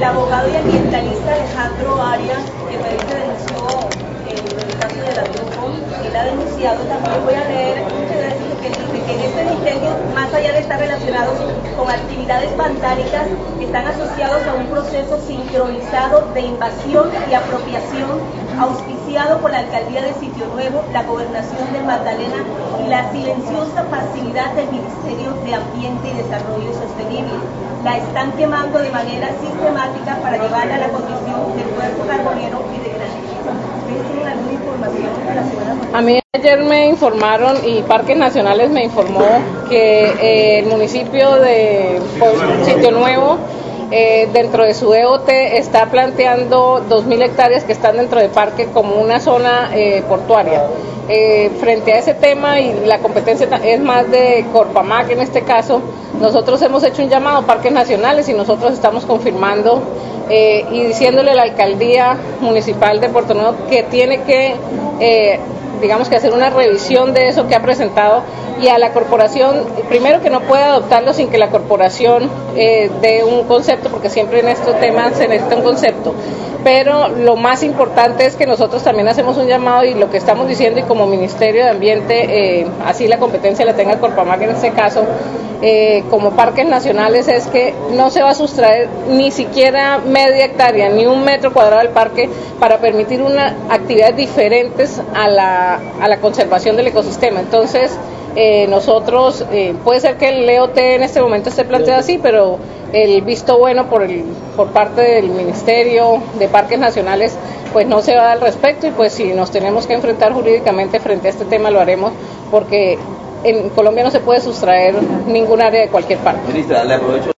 el abogado y ambientalista Alejandro Arias, que me denunció el caso de la Biocom, él ha denunciado, también voy a leer un que en este incendio, más allá de estar relacionados con actividades vandálicas, están asociados a un proceso sincronizado de invasión y apropiación auspiciado por la alcaldía de Sitio Nuevo, la gobernación de Magdalena y la silenciosa pasividad del Ministerio de Ambiente y Desarrollo Sostenible. La están quemando de manera sistemática para llevarla a la condición de cuerpo carbonero y de a mí me informaron y Parques Nacionales me informó que eh, el municipio de Sitio Nuevo eh, dentro de su EOT está planteando 2.000 hectáreas que están dentro del parque como una zona eh, portuaria. frente a ese tema y la competencia es más de Corpamac en este caso, nosotros hemos hecho un llamado a parques nacionales y nosotros estamos confirmando y diciéndole a la alcaldía municipal de Puerto Nuevo que tiene que, digamos que hacer una revisión de eso que ha presentado y a la corporación, primero que no puede adoptarlo sin que la corporación eh, dé un concepto, porque siempre en estos temas se necesita un concepto. Pero lo más importante es que nosotros también hacemos un llamado y lo que estamos diciendo y como Ministerio de Ambiente, eh, así la competencia la tenga Corpamac en este caso, eh, como parques nacionales es que no se va a sustraer ni siquiera media hectárea ni un metro cuadrado del parque para permitir una actividades diferentes a la, a la conservación del ecosistema. Entonces, eh, nosotros, puede ser que el EOT en este momento esté planteado así, pero el visto bueno por, el, por parte del Ministerio de Parques Nacionales pues no se va al respecto y pues si nos tenemos que enfrentar jurídicamente frente a este tema lo haremos porque en Colombia no se puede sustraer ningún área de cualquier parte. Ministra, le aprovecho